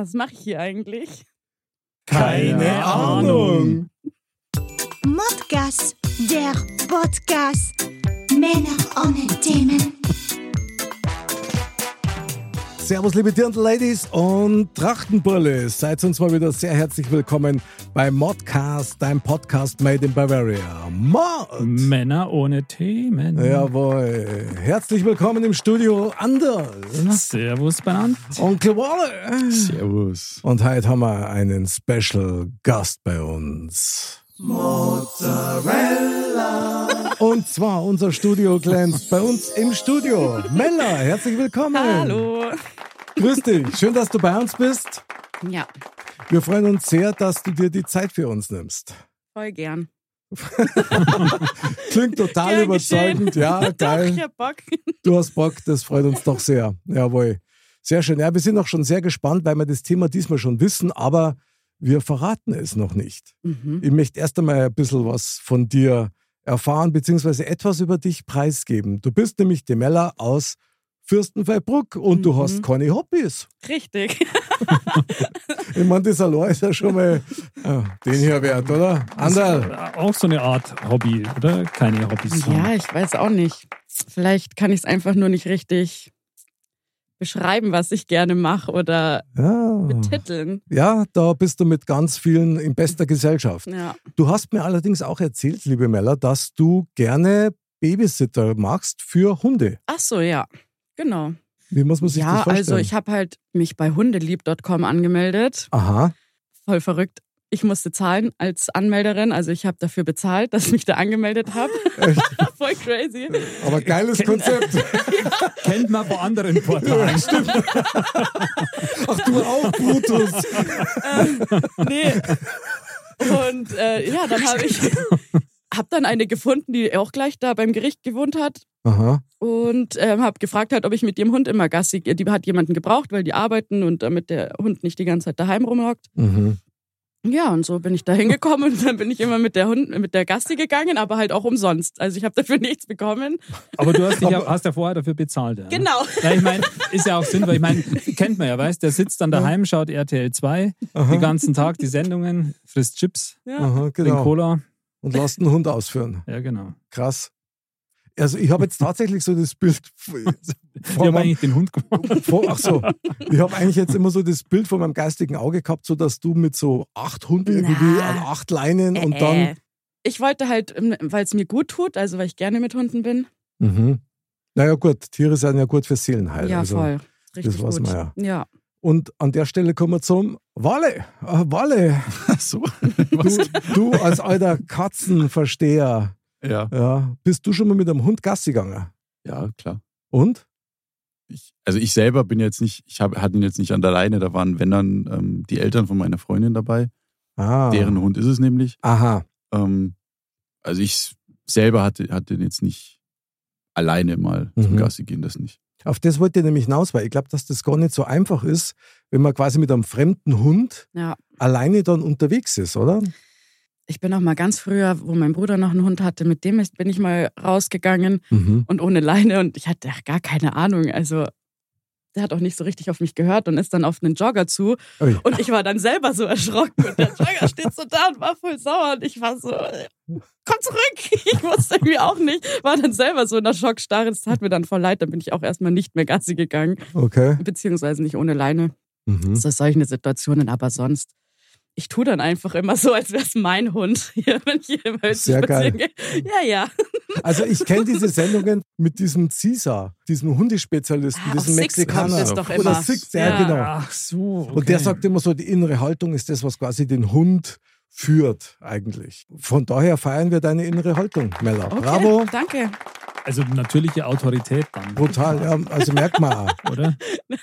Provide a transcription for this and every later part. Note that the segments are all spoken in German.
Was mache ich hier eigentlich? Keine Ahnung. Modcast, der Podcast. Männer ohne Themen. Servus, liebe Dirndl-Ladies und Trachtenbulle. Seid uns mal wieder sehr herzlich willkommen bei Modcast, dein Podcast made in Bavaria. Mod! Männer ohne Themen. Jawohl. Herzlich willkommen im Studio Anders. Servus, Benannt. Onkel Walle. Servus. Und heute haben wir einen Special Gast bei uns. Mozzarella. Und zwar unser Studio glänzt bei uns im Studio. Mella, herzlich willkommen. Hallo. Grüß dich. Schön, dass du bei uns bist. Ja, Wir freuen uns sehr, dass du dir die Zeit für uns nimmst. voll gern. Klingt total Gern überzeugend. geschehen. Ja, Doch, geil. ich hab Bock. Du hast Bock, das freut uns doch sehr. Jawohl. Sehr schön. Ja, wir sind auch schon sehr gespannt, weil wir das Thema diesmal schon wissen, aber wir verraten es noch nicht. Mhm. Ich möchte erst einmal ein bisschen was von dir erfahren, beziehungsweise etwas über dich preisgeben. Du bist nämlich die Mella aus Fürstenfeldbruck und du Mhm. hast keine Hobbys. Richtig. Ich meine, das allein ist ja schon mal äh, den hier wert, oder? Anderl. Auch so eine Art Hobby, oder? Keine Hobbys. Ja, ich weiß auch nicht. Vielleicht kann ich es einfach nur nicht richtig beschreiben, was ich gerne mache oder Ja. betiteln. ja, da bist du mit ganz vielen in bester Gesellschaft. Ja. Du hast mir allerdings auch erzählt, liebe Mella, dass du gerne Babysitter magst für Hunde. Ach so, ja. Genau. Wie muss man sich Ja, das vorstellen? also ich habe halt mich bei hundelieb.com angemeldet. Aha. Voll verrückt. Ich musste zahlen als Anmelderin, also ich habe dafür bezahlt, dass ich mich da angemeldet habe. Voll crazy. Aber geiles Konzept. Kennt man von anderen Portalen. Ach, du auch, Brutus. Nee. Und äh, ja, dann habe ich hab dann eine gefunden, die auch gleich da beim Gericht gewohnt hat Aha. und ähm, habe gefragt halt, ob ich mit ihrem Hund immer Gassi gehe. Die hat jemanden gebraucht, weil die arbeiten und damit der Hund nicht die ganze Zeit daheim rumhockt. Mhm. Ja, und so bin ich da hingekommen und dann bin ich immer mit der Hund, mit der Gassi gegangen, aber halt auch umsonst. Also ich habe dafür nichts bekommen. Aber du hast, dich ja, hast ja vorher dafür bezahlt. Ja. Genau. Ja, ich meine, ist ja auch Sinn, weil ich meine, kennt man ja, weißt der sitzt dann daheim, schaut RTL 2 den ganzen Tag die Sendungen, frisst Chips, Ja. Aha, trinkt genau. Cola. Und lass den Hund ausführen. Ja, genau. Krass. Also ich habe jetzt tatsächlich so das Bild Ich vor habe meinem, eigentlich den Hund gemacht. vor, ach so, ich habe eigentlich jetzt immer so das Bild vor meinem geistigen Auge gehabt, so dass du mit so acht Hunden irgendwie an acht Leinen und Äh, dann äh. Ich wollte halt, weil es mir gut tut, also weil ich gerne mit Hunden bin. Mhm. Naja, gut, Tiere sind ja gut für Seelenheil. ja, also. voll. Richtig weiß gut. man ja. ja. Und an der Stelle kommen wir zum Walle. Äh, Walle, Ach so. du, du als alter Katzenversteher, Ja. ja, bist du schon mal mit einem Hund Gassi gegangen? ja, klar. Und? Ich, also ich selber bin jetzt nicht, ich hab, hatte ihn jetzt nicht an der Leine, da waren, wenn dann, ähm, die Eltern von meiner Freundin dabei. Ah. Deren Hund ist es nämlich. Aha. Ähm, also ich selber hatte, hatte den jetzt nicht alleine mal zum Mhm. Gassi gehen, das nicht. Auf das wollte ich nämlich hinaus, weil ich glaube, dass das gar nicht so einfach ist, wenn man quasi mit einem fremden Hund Ja. alleine dann unterwegs ist, oder? Ich bin auch mal ganz früher, wo mein Bruder noch einen Hund hatte, mit dem ist- bin ich mal rausgegangen Mhm. und ohne Leine und ich hatte gar keine Ahnung. Also der hat auch nicht so richtig auf mich gehört und ist dann auf einen Jogger zu Ui. und ich war dann selber so erschrocken und der Jogger steht so da und war voll sauer und ich war so, komm zurück. Ich wusste irgendwie auch nicht, war dann selber so in der Schockstarre. Das tat mir dann voll leid, dann bin ich auch erstmal nicht mehr Gassi gegangen, Okay. beziehungsweise nicht ohne Leine. Mhm. So solche Situationen, aber sonst. Ich tue dann einfach immer so, als wäre es mein Hund, hier, wenn ich hier im Hölzchen Sehr geil. gehe. Ja, ja. Also ich kenne diese Sendungen mit diesem Caesar, diesem Hundespezialisten, Ah, diesem Six Mexikaner. es doch Oder immer. Six, ja, Ja. genau. Ach so. Okay. Und der sagt immer so, die innere Haltung ist das, was quasi den Hund führt eigentlich. Von daher feiern wir deine innere Haltung, Mella. Okay, Bravo. Danke. Also natürliche Autorität dann. Brutal, ja. Also merkt man auch. Oder?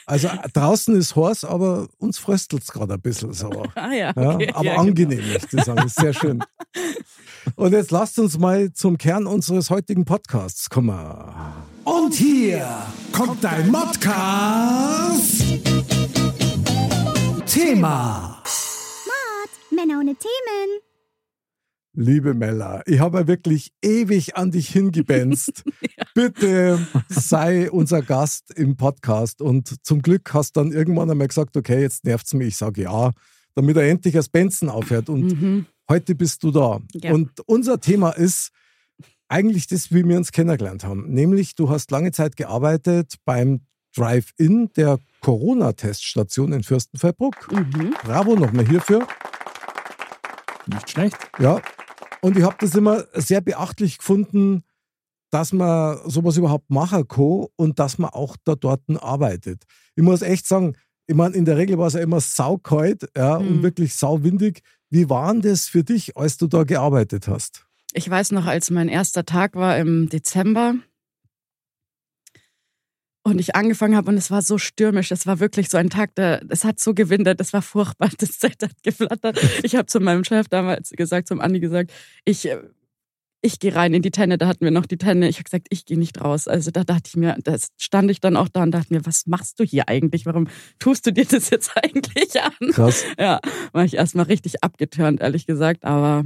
Also draußen ist heiß, aber uns fröstelt es gerade ein bisschen so. Ah ja, Ja, okay. aber ja, angenehm, möchte ich sagen. Ist sehr schön. Und jetzt lasst uns mal zum Kern unseres heutigen Podcasts kommen. Und hier kommt dein Modcast. Thema. Männer ohne Themen. Liebe Mella, ich habe ja wirklich ewig an dich hingebenzt. Bitte sei unser Gast im Podcast. Und zum Glück hast du dann irgendwann einmal gesagt, okay, jetzt nervt's mich. Ich sage ja, damit er endlich das Benzen aufhört. Und Mhm. heute bist du da. Ja. Und unser Thema ist eigentlich das, wie wir uns kennengelernt haben. Nämlich, du hast lange Zeit gearbeitet beim Drive-In der Corona-Teststation in Fürstenfeldbruck. Mhm. Bravo nochmal hierfür. Nicht schlecht. Ja. Und ich habe das immer sehr beachtlich gefunden, dass man sowas überhaupt machen kann und dass man auch da dort arbeitet. Ich muss echt sagen, ich meine, in der Regel war es ja immer saukalt ja, und Mhm. wirklich sauwindig. Wie war denn das für dich, als du da gearbeitet hast? Ich weiß noch, als mein erster Tag war im Dezember und ich angefangen habe und es war so stürmisch. Es war wirklich so ein Tag, der, es hat so gewindert, es war furchtbar, das Zelt hat geflattert. Ich habe zu meinem Chef damals gesagt, zum Andi gesagt, ich, äh, ich gehe rein in die Tenne, da hatten wir noch die Tenne. Ich habe gesagt, ich gehe nicht raus. Also da dachte ich mir, da stand ich dann auch da und dachte mir, was machst du hier eigentlich? Warum tust du dir das jetzt eigentlich an? Krass. Ja, war ich erstmal richtig abgeturnt, ehrlich gesagt. Aber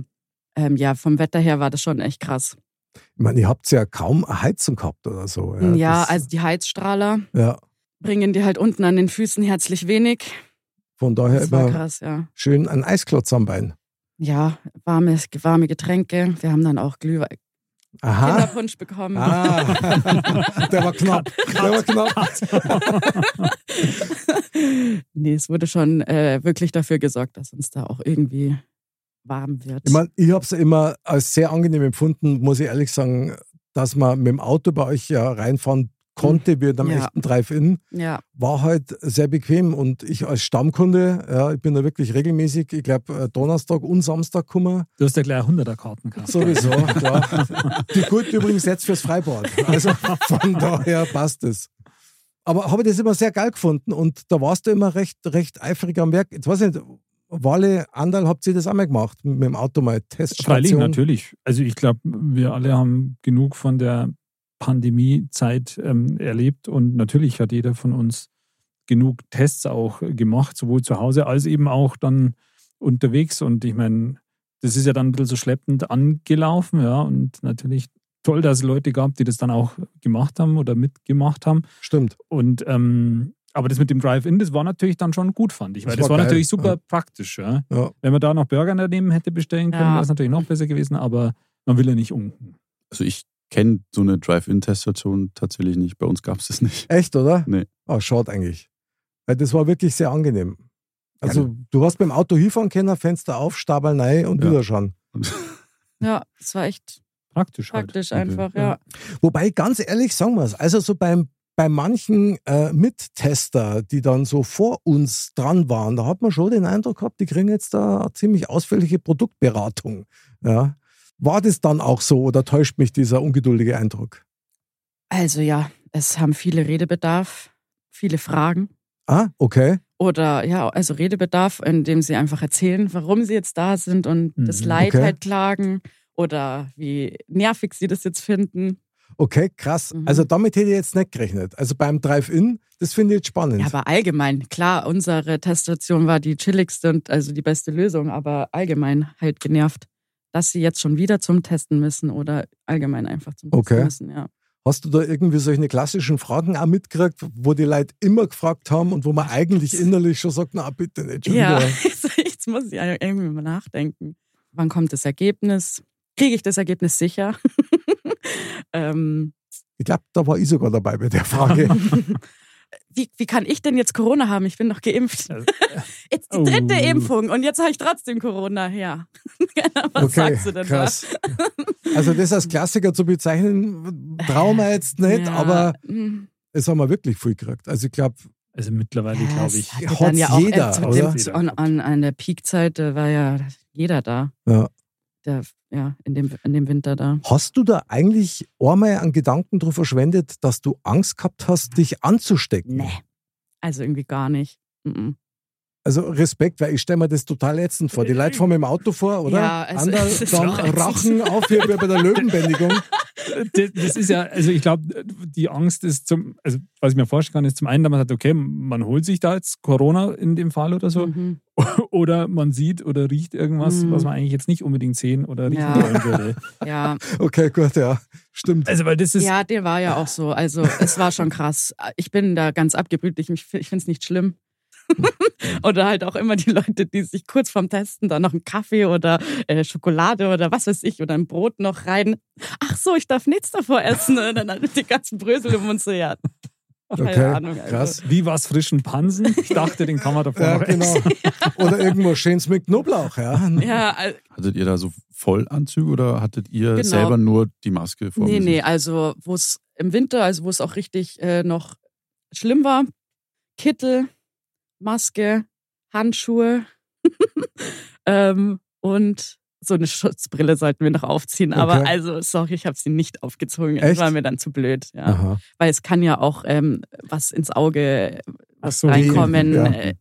ähm, ja, vom Wetter her war das schon echt krass. Ich meine, ihr habt ja kaum eine Heizung gehabt oder so. Ja, das- also die Heizstrahler ja bringen dir halt unten an den Füßen herzlich wenig. von daher Das immer krass, ja. schön ein Eisklotz am Bein. Ja, warme, warme Getränke. Wir haben dann auch Glühwein, Aha. Kinderpunsch bekommen. Ah, der war knapp. Der war knapp. nee, es wurde schon äh, wirklich dafür gesorgt, dass uns da auch irgendwie warm wird. Ich meine, ich habe es immer als sehr angenehm empfunden, muss ich ehrlich sagen, dass man mit dem Auto bei euch ja reinfahren konnte, wie in einem Ja. echten Drive-In, ja, war halt sehr bequem. Und ich als Stammkunde, ja, ich bin da wirklich regelmäßig, ich glaube, Donnerstag und Samstag gekommen. Du hast ja gleich 100er Karten gehabt. Sowieso, klar. Die gut übrigens jetzt fürs Freibad. Also von daher passt es. Aber habe ich das immer sehr geil gefunden und da warst du immer recht, recht eifrig am Werk. Jetzt weiß ich nicht, Walle, Andal, habt ihr das auch mal gemacht? Mit dem Auto mal Teststation? Freilich, natürlich. Also ich glaube, wir alle haben genug von der Pandemiezeit ähm, erlebt und natürlich hat jeder von uns genug Tests auch gemacht, sowohl zu Hause als eben auch dann unterwegs. Und ich meine, das ist ja dann ein bisschen so schleppend angelaufen, ja. Und natürlich toll, dass es Leute gab, die das dann auch gemacht haben oder mitgemacht haben. Stimmt. Und ähm, aber das mit dem Drive-In, das war natürlich dann schon gut, fand ich. Weil Das das, war war, natürlich super ja. praktisch. Ja. Ja. Wenn man da noch Burger daneben hätte bestellen können, Ja. wäre es natürlich noch besser gewesen, aber man will ja nicht unten. Also ich kenne so eine Drive-In-Teststation tatsächlich nicht. Bei uns gab es das nicht. Echt, oder? Nee. Ah, schade eigentlich. Weil das war wirklich sehr angenehm. Also, du hast beim Auto hinfahren können, Fenster auf, Stabel rein und Ja. wieder schauen. ja, es war echt Praktisch halt. praktisch Okay. einfach, Ja. ja. Wobei, ganz ehrlich, sagen wir es, also so beim, bei manchen äh, Mittester, die dann so vor uns dran waren, da hat man schon den Eindruck gehabt, die kriegen jetzt da eine ziemlich ausführliche Produktberatung. Ja. War das dann auch so oder täuscht mich dieser ungeduldige Eindruck? Also ja, es haben viele Redebedarf, viele Fragen. Ah, okay. Oder ja, also Redebedarf, indem sie einfach erzählen, warum sie jetzt da sind und das Mhm, Leid okay. halt klagen oder wie nervig sie das jetzt finden. Okay, krass. Mhm. Also damit hätte ich jetzt nicht gerechnet. Also beim Drive-In, das finde ich jetzt spannend. Ja, aber allgemein, klar, unsere Teststation war die chilligste und also die beste Lösung, aber allgemein halt genervt, dass sie jetzt schon wieder zum Testen müssen oder allgemein einfach zum Testen Okay. müssen, ja. Hast du da irgendwie solche klassischen Fragen auch mitgekriegt, wo die Leute immer gefragt haben und wo man eigentlich innerlich schon sagt, na bitte nicht schon Ja, wieder. jetzt muss ich irgendwie mal nachdenken. Wann kommt das Ergebnis? Kriege ich das Ergebnis sicher? ähm, Ich glaube, da war ich sogar dabei bei der Frage. wie, wie kann ich denn jetzt Corona haben? Ich bin doch geimpft. Also, Jetzt die dritte Oh. Impfung und jetzt habe ich trotzdem Corona. Ja. Was okay, sagst du denn krass. Also das als Klassiker zu bezeichnen, trauen wir jetzt da? nicht, Ja, aber mm. es haben wir wirklich viel gekriegt. Also ich glaube, Also mittlerweile, Ja, glaube ich. dann ja auch jeder, äh, dem, zu, an, an, an der Peakzeit äh, war ja jeder da. ja. Der, ja, in dem, in dem Winter da. Hast du da eigentlich einmal einen Gedanken drauf verschwendet, dass du Angst gehabt hast, dich anzustecken? Nee. Also irgendwie gar nicht. Mhm. Also Respekt, weil ich stelle mir das total ätzend vor. Die Leute fahren mit dem Auto vor, oder? Ja, also Ander, dann. Rachen auf hier bei der Löwenbändigung. Das, das ist ja, also ich glaube, die Angst ist zum, also was ich mir vorstellen kann, ist zum einen, dass man sagt, okay, man holt sich da jetzt Corona in dem Fall oder so, Mhm. oder man sieht oder riecht irgendwas, Mhm. was man eigentlich jetzt nicht unbedingt sehen oder riechen Ja. wollen würde. Ja. Okay, gut, ja. Stimmt. Also, weil das ist, ja, der war ja auch so. Also es war schon krass. Ich bin da ganz abgebrüht. Ich, ich finde es nicht schlimm. oder halt auch immer die Leute, die sich kurz vorm Testen dann noch einen Kaffee oder äh, Schokolade oder was weiß ich oder ein Brot noch rein. Ach so, ich darf nichts davor essen. Und dann halt die ganzen Brösel im Mund so, ja. Keine Okay, Ahnung. Also. krass. wie was frischen Pansen. Ich dachte, den kann man davor Ja, noch genau. essen. Oder irgendwo Schönes mit Knoblauch, ja. Ja, al- Hattet ihr da so Vollanzüge oder hattet ihr Genau. selber nur die Maske vor nee, dem nee, also wo es im Winter, also wo es auch richtig äh, noch schlimm war, Kittel, Maske, Handschuhe ähm, und so eine Schutzbrille sollten wir noch aufziehen. Aber Okay. also, sorry, ich habe sie nicht aufgezogen. Echt? Das war mir dann zu blöd. Ja. Weil es kann ja auch ähm, was ins Auge Ach so, reinkommen. ja. Äh,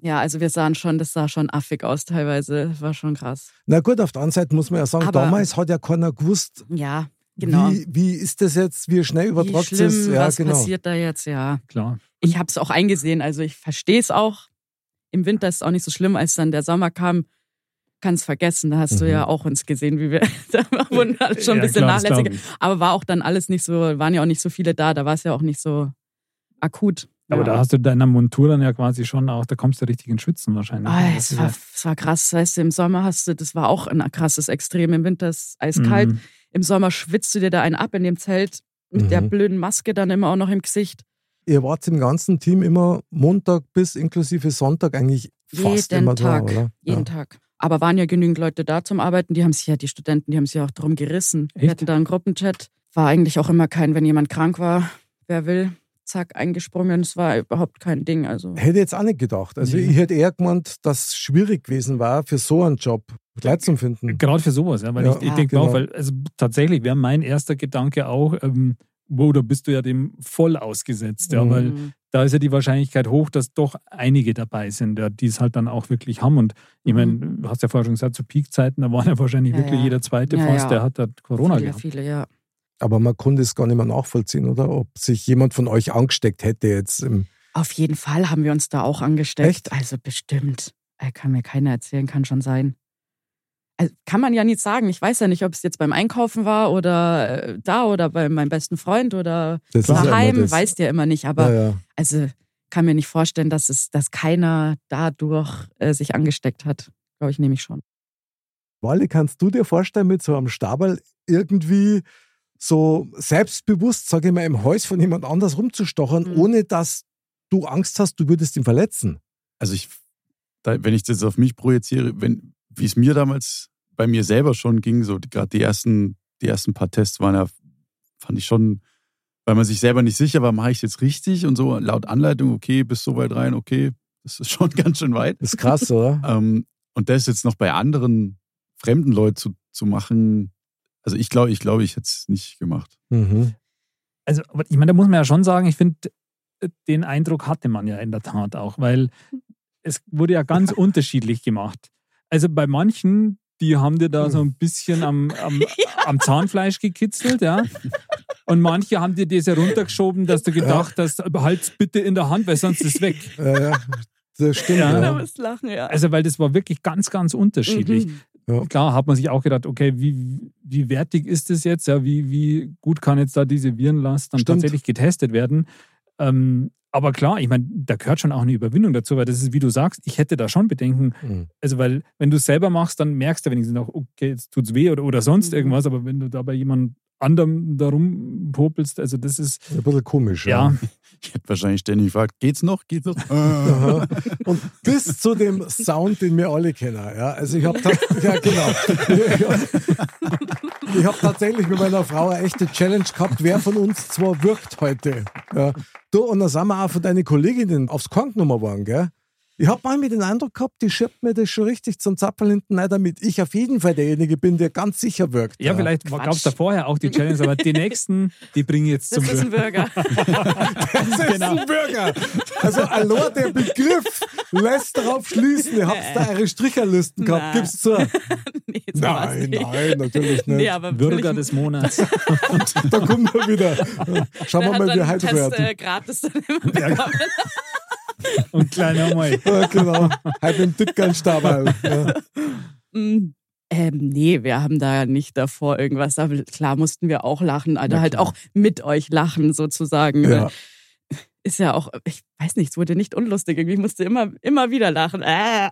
ja, also wir sahen schon, das sah schon affig aus teilweise. Das war schon krass. Na gut, auf der anderen Seite muss man ja sagen, Aber- damals hat ja keiner gewusst, Ja, genau. wie, wie ist das jetzt, wie schnell übertragt es? Ja, was genau. passiert da jetzt? Ja. Klar. Ich habe es auch eingesehen. Also ich verstehe es auch. Im Winter ist es auch nicht so schlimm, als dann der Sommer kam. Kannst vergessen, da hast du Mhm. ja auch uns gesehen, wie wir da wurden alle schon ein Ja, bisschen klar, ich. Aber war auch dann alles nicht so, waren ja auch nicht so viele da, da war es ja auch nicht so akut. Aber ja. da hast du deiner Montur dann ja quasi schon auch, da kommst du richtig in Schützen wahrscheinlich. Ah, Das es, war, es war krass, weißt du, im Sommer hast du, das war auch ein krasses Extrem. Im Winter ist es eiskalt. Mhm. Im Sommer schwitzt du dir da einen ab in dem Zelt mit der Mhm. blöden Maske dann immer auch noch im Gesicht. Ihr wart im ganzen Team immer Montag bis inklusive Sonntag eigentlich fast Jeden immer Tag. da, oder? Jeden Tag. Aber waren ja genügend Leute da zum Arbeiten. Die haben sich ja, die Studenten, die haben sich ja auch drum gerissen. Wir Echt? hatten da einen Gruppenchat. War eigentlich auch immer kein, wenn jemand krank war, wer will, zack, eingesprungen. Es war überhaupt kein Ding. Also Hätte ich jetzt auch nicht gedacht. Also Nee. ich hätte eher gemeint, dass es schwierig gewesen war, für so einen Job Leute zu finden. Gerade für sowas, ja, weil Ja, ich, ich Ja. denke genau. auch, weil also tatsächlich wäre mein erster Gedanke auch, ähm, wo da bist du ja dem voll ausgesetzt, ja, Mhm. weil Mhm. da ist ja die Wahrscheinlichkeit hoch, dass doch einige dabei sind, ja, die es halt dann auch wirklich haben. Und ich meine, du hast ja vorher schon gesagt, zu Peakzeiten, da waren ja wahrscheinlich Mhm. Ja, wirklich ja. jeder zweite Ja, fast, ja. der hat da Corona viele, gehabt. viele, ja. Aber man konnte es gar nicht mehr nachvollziehen, oder? Ob sich jemand von euch angesteckt hätte jetzt. Im Auf jeden Fall haben wir uns da auch angesteckt. Echt? Also bestimmt. Äh, Kann mir keiner erzählen, kann schon sein. Also kann man ja nicht sagen. Ich weiß ja nicht, ob es jetzt beim Einkaufen war oder äh, da oder bei meinem besten Freund oder das ja daheim. das. Weißt ja immer nicht. Aber ja, ja. also kann mir nicht vorstellen, dass es, dass keiner dadurch äh, sich angesteckt hat. Glaube ich nämlich schon. Wally, kannst du dir vorstellen, mit so einem Stabal irgendwie so selbstbewusst, sage ich mal, im Haus von jemand anders rumzustochern, Mhm. ohne dass du Angst hast, du würdest ihn verletzen? Also ich, da, wenn ich das auf mich projiziere, wenn, wie es mir damals bei mir selber schon ging, so gerade die ersten, die ersten paar Tests waren ja, fand ich schon, weil man sich selber nicht sicher war, mache ich es jetzt richtig und so laut Anleitung, okay, bis so weit rein, okay, das ist schon ganz schön weit. Das ist krass, oder? Ähm, und das jetzt noch bei anderen fremden Leuten zu, zu machen, also ich glaube, ich glaube, ich hätte es nicht gemacht. Mhm. Also, ich meine, da muss man ja schon sagen, ich finde, den Eindruck hatte man ja in der Tat auch, weil es wurde ja ganz unterschiedlich gemacht. Also bei manchen, die haben dir da so ein bisschen am, am, am Zahnfleisch gekitzelt, ja. Und manche haben dir das ja runtergeschoben, dass du gedacht hast, halt's bitte in der Hand, weil sonst ist es weg. Ja, ja, das stimmt. Ja. Ja. Lachen, ja. Also, weil das war wirklich ganz, ganz unterschiedlich. Mhm. Klar hat man sich auch gedacht, okay, wie, wie wertig ist das jetzt? Ja, wie, wie gut kann jetzt da diese Virenlast dann Stimmt. tatsächlich getestet werden? Ähm, aber klar, ich meine, da gehört schon auch eine Überwindung dazu, weil das ist, wie du sagst, ich hätte da schon Bedenken. Mhm. Also, weil, wenn du es selber machst, dann merkst du wenigstens auch, okay, jetzt tut's weh oder, oder sonst Mhm. irgendwas, aber wenn du da bei jemand anderem da rumpopelst, also das ist, Ein bisschen komisch. ja, Ich hätte wahrscheinlich ständig gefragt, geht's noch? Geht's noch? Und bis zu dem Sound, den wir alle kennen. Ja, also ich habe ja genau. Ich habe tatsächlich mit meiner Frau eine echte Challenge gehabt, wer von uns zwar wirkt heute. Ja. Du, und wir auch von deinen Kolleginnen aufs Korn genommen worden, gell? Ich habe manchmal den Eindruck gehabt, die schiebt mir das schon richtig zum Zapfel hinten rein, damit ich auf jeden Fall derjenige bin, der ganz sicher wirkt. Ja, vielleicht gab es da vorher auch die Challenge, aber die nächsten, die bringen jetzt zum Das ist ein Bürger. Das ist Genau. ein Bürger. Also allein der Begriff lässt darauf schließen, ihr habt da eure Stricherlisten gehabt, Nein. gib's zu. nee, Nein, nicht. nein, natürlich nicht. Nee, aber Bürger des Monats. Da kommen wir wieder. Schauen wir mal, wie heute wird. äh, gratis dann immer bekommen. Und kleiner Mal. Ja, genau. Halt im Dickern Ja. Mm, Ähm, nee, wir haben da nicht davor irgendwas. Aber klar mussten wir auch lachen, also halt auch mit euch lachen sozusagen. Ja. Ist ja auch, ich weiß nicht, es wurde nicht unlustig. Irgendwie musste immer, immer wieder lachen. Äh, äh.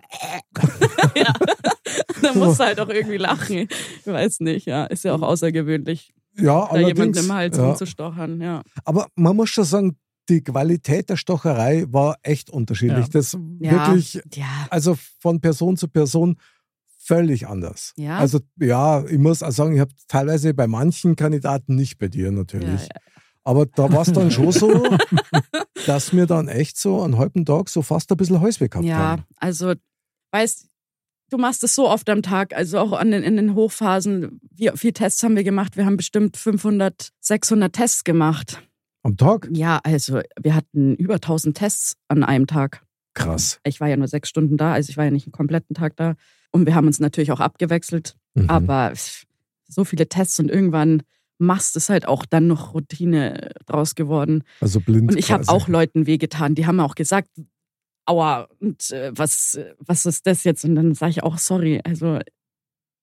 ja. Da musst du halt auch irgendwie lachen. Ich weiß nicht, ja. Ist ja auch außergewöhnlich, Ja, da jemanden allerdings. im Hals ja. rumzustochern, ja. Aber man muss schon sagen, die Qualität der Stocherei war echt unterschiedlich. Ja. Das wirklich, ja, also von Person zu Person völlig anders. Ja? Also ja, ich muss auch sagen, ich habe teilweise bei manchen Kandidaten nicht bei dir natürlich. Aber da war es dann schon so, dass wir dann echt so einen halben Tag so fast ein bisschen Häusweg gehabt Ja, haben. also, weißt du machst es so oft am Tag, also auch an den, in den Hochphasen. Wie viele Tests haben wir gemacht? Wir haben bestimmt 500, 600 Tests gemacht. Am Tag? Ja, also wir hatten über 1000 Tests an einem Tag. Krass. Ich war ja nur sechs Stunden da, also ich war ja nicht einen kompletten Tag da. Und wir haben uns natürlich auch abgewechselt. Mhm. Aber so viele Tests und irgendwann machst es halt auch dann noch Routine draus geworden. Also blind. Und ich habe auch Leuten wehgetan, die haben auch gesagt, aua, und äh, was, äh, was ist das jetzt? Und dann sage ich auch, sorry, also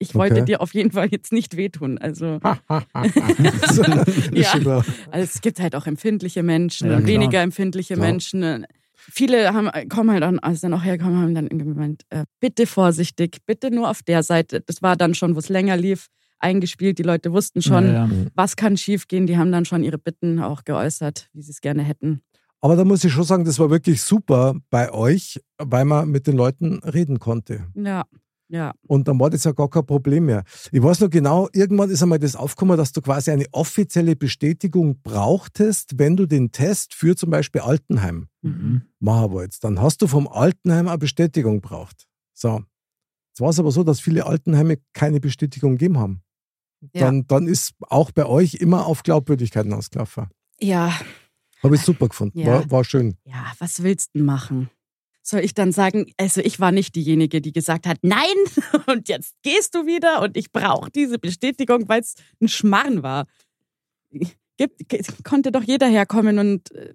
ich wollte Okay. dir auf jeden Fall jetzt nicht wehtun. Also, Ja. also es gibt halt auch empfindliche Menschen Ja, und klar. weniger empfindliche Klar. Menschen. Viele haben, kommen halt dann, als dann auch herkommen, haben dann irgendwie gemeint, äh, bitte vorsichtig, bitte nur auf der Seite. Das war dann schon, wo es länger lief, eingespielt. Die Leute wussten schon, Ja, ja. was kann schiefgehen. Die haben dann schon ihre Bitten auch geäußert, wie sie es gerne hätten. Aber da muss ich schon sagen, das war wirklich super bei euch, weil man mit den Leuten reden konnte. Ja, ja. Und dann war das ja gar kein Problem mehr. Ich weiß noch genau, irgendwann ist einmal das aufgekommen, dass du quasi eine offizielle Bestätigung brauchtest, wenn du den Test für zum Beispiel Altenheim Mhm. machen wolltest. Dann hast du vom Altenheim eine Bestätigung braucht. So. Jetzt war es aber so, dass viele Altenheime keine Bestätigung gegeben haben. Ja. Dann, dann ist auch bei euch immer auf Glaubwürdigkeiten ausgelaufen. Ja, Habe ich super gefunden. Ja. War, war schön. ja, was willst du denn machen? Soll ich dann sagen, also ich war nicht diejenige, die gesagt hat, nein, und jetzt gehst du wieder und ich brauche diese Bestätigung, weil es ein Schmarrn war. Gibt, konnte doch jeder herkommen und äh,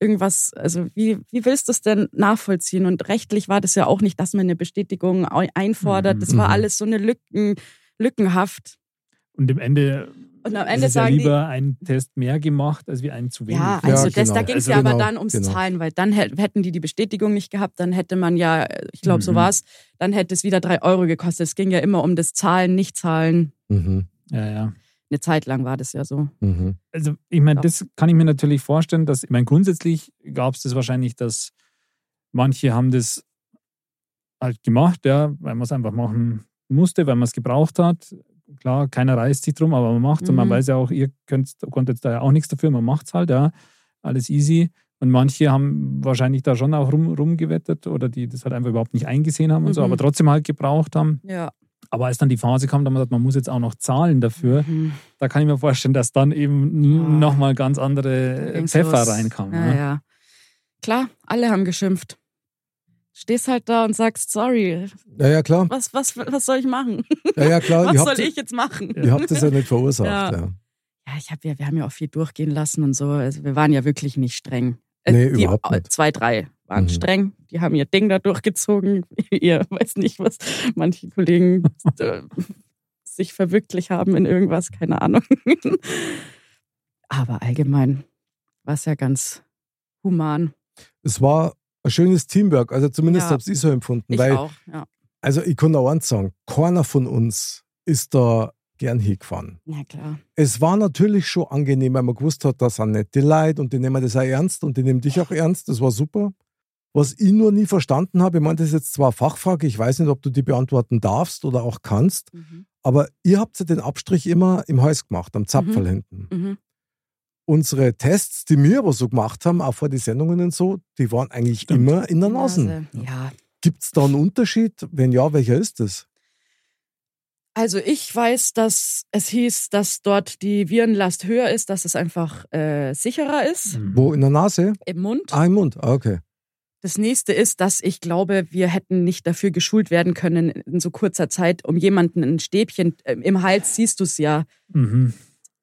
irgendwas, also wie, wie willst du es denn nachvollziehen? Und rechtlich war das ja auch nicht, dass man eine Bestätigung einfordert. Das war Mhm. alles so eine Lücken, lückenhaft. Und im Ende, Und am ist Ende es ja sagen die, lieber einen Test mehr gemacht, als wie einen zu wenig. Ja, Ja, also das, genau. da ging es Also ja aber genau, dann ums genau. Zahlen, weil dann hätt- hätten die die Bestätigung nicht gehabt, dann hätte man ja, ich glaube, so Mhm. war es, dann hätte es wieder drei Euro gekostet. Es ging ja immer um das Zahlen, nicht Zahlen. Mhm. Ja, ja. Eine Zeit lang war das ja so. Mhm. Also ich meine, Ja. das kann ich mir natürlich vorstellen, dass, ich meine, grundsätzlich gab es das wahrscheinlich, dass manche haben das halt gemacht, ja, weil man es einfach machen musste, weil man es gebraucht hat. Klar, keiner reißt sich drum, aber man macht und man Mhm. weiß ja auch, ihr könnt, konntet da ja auch nichts dafür, man macht es halt, ja, alles easy. Und manche haben wahrscheinlich da schon auch rum, rumgewettet oder die das halt einfach überhaupt nicht eingesehen haben und so, Mhm. aber trotzdem halt gebraucht haben. Ja. Aber als dann die Phase kam, da man sagt, man muss jetzt auch noch zahlen dafür, Mhm. da kann ich mir vorstellen, dass dann eben Ja. nochmal ganz andere Pfeffer los. reinkam. Ja, ne? ja. Klar, alle haben geschimpft. Stehst halt da und sagst, sorry, Ja, ja, klar. was, was, was soll ich machen? Ja, ja, klar. Was ihr, soll habt, ich jetzt machen? ihr habt das ja nicht verursacht. Ja. Ja. Ja, ich hab ja, wir haben ja auch viel durchgehen lassen und so. Also wir waren ja wirklich nicht streng. Äh, Nee, die, überhaupt nicht. Zwei, drei waren Mhm. streng. Die haben ihr Ding da durchgezogen. ihr weiß nicht, was manche Kollegen äh, sich verwirklicht haben in irgendwas, keine Ahnung. Aber allgemein war es ja ganz human. Es war ein schönes Teamwork. Also zumindest Ja. habe ich so empfunden. Ich weil, auch, ja. also ich kann auch eins sagen, keiner von uns ist da gern hingefahren. Ja, klar. Es war natürlich schon angenehm, weil man gewusst hat, das sind nette Leute und die nehmen das auch ernst und die nehmen dich auch ernst. Das war super. Was ich nur nie verstanden habe, ich meine, das ist jetzt zwar Fachfrage, ich weiß nicht, ob du die beantworten darfst oder auch kannst, Mhm. aber ihr habt ja den Abstrich immer im Hals gemacht, am Zapferl Mhm. hinten. Mhm. Unsere Tests, die wir aber so gemacht haben, auch vor die Sendungen und so, die waren eigentlich Stimmt. immer in der Nase. Nase. Ja. Gibt es da einen Unterschied? Wenn ja, welcher ist das? Also ich weiß, dass es hieß, dass dort die Virenlast höher ist, dass es einfach äh, sicherer ist Mhm. Wo in der Nase? im Mund. Ah, im Mund. Ah, okay. Das nächste ist, dass ich glaube, wir hätten nicht dafür geschult werden können in so kurzer Zeit, um jemanden ein Stäbchen äh, im Hals siehst du es ja. Mhm.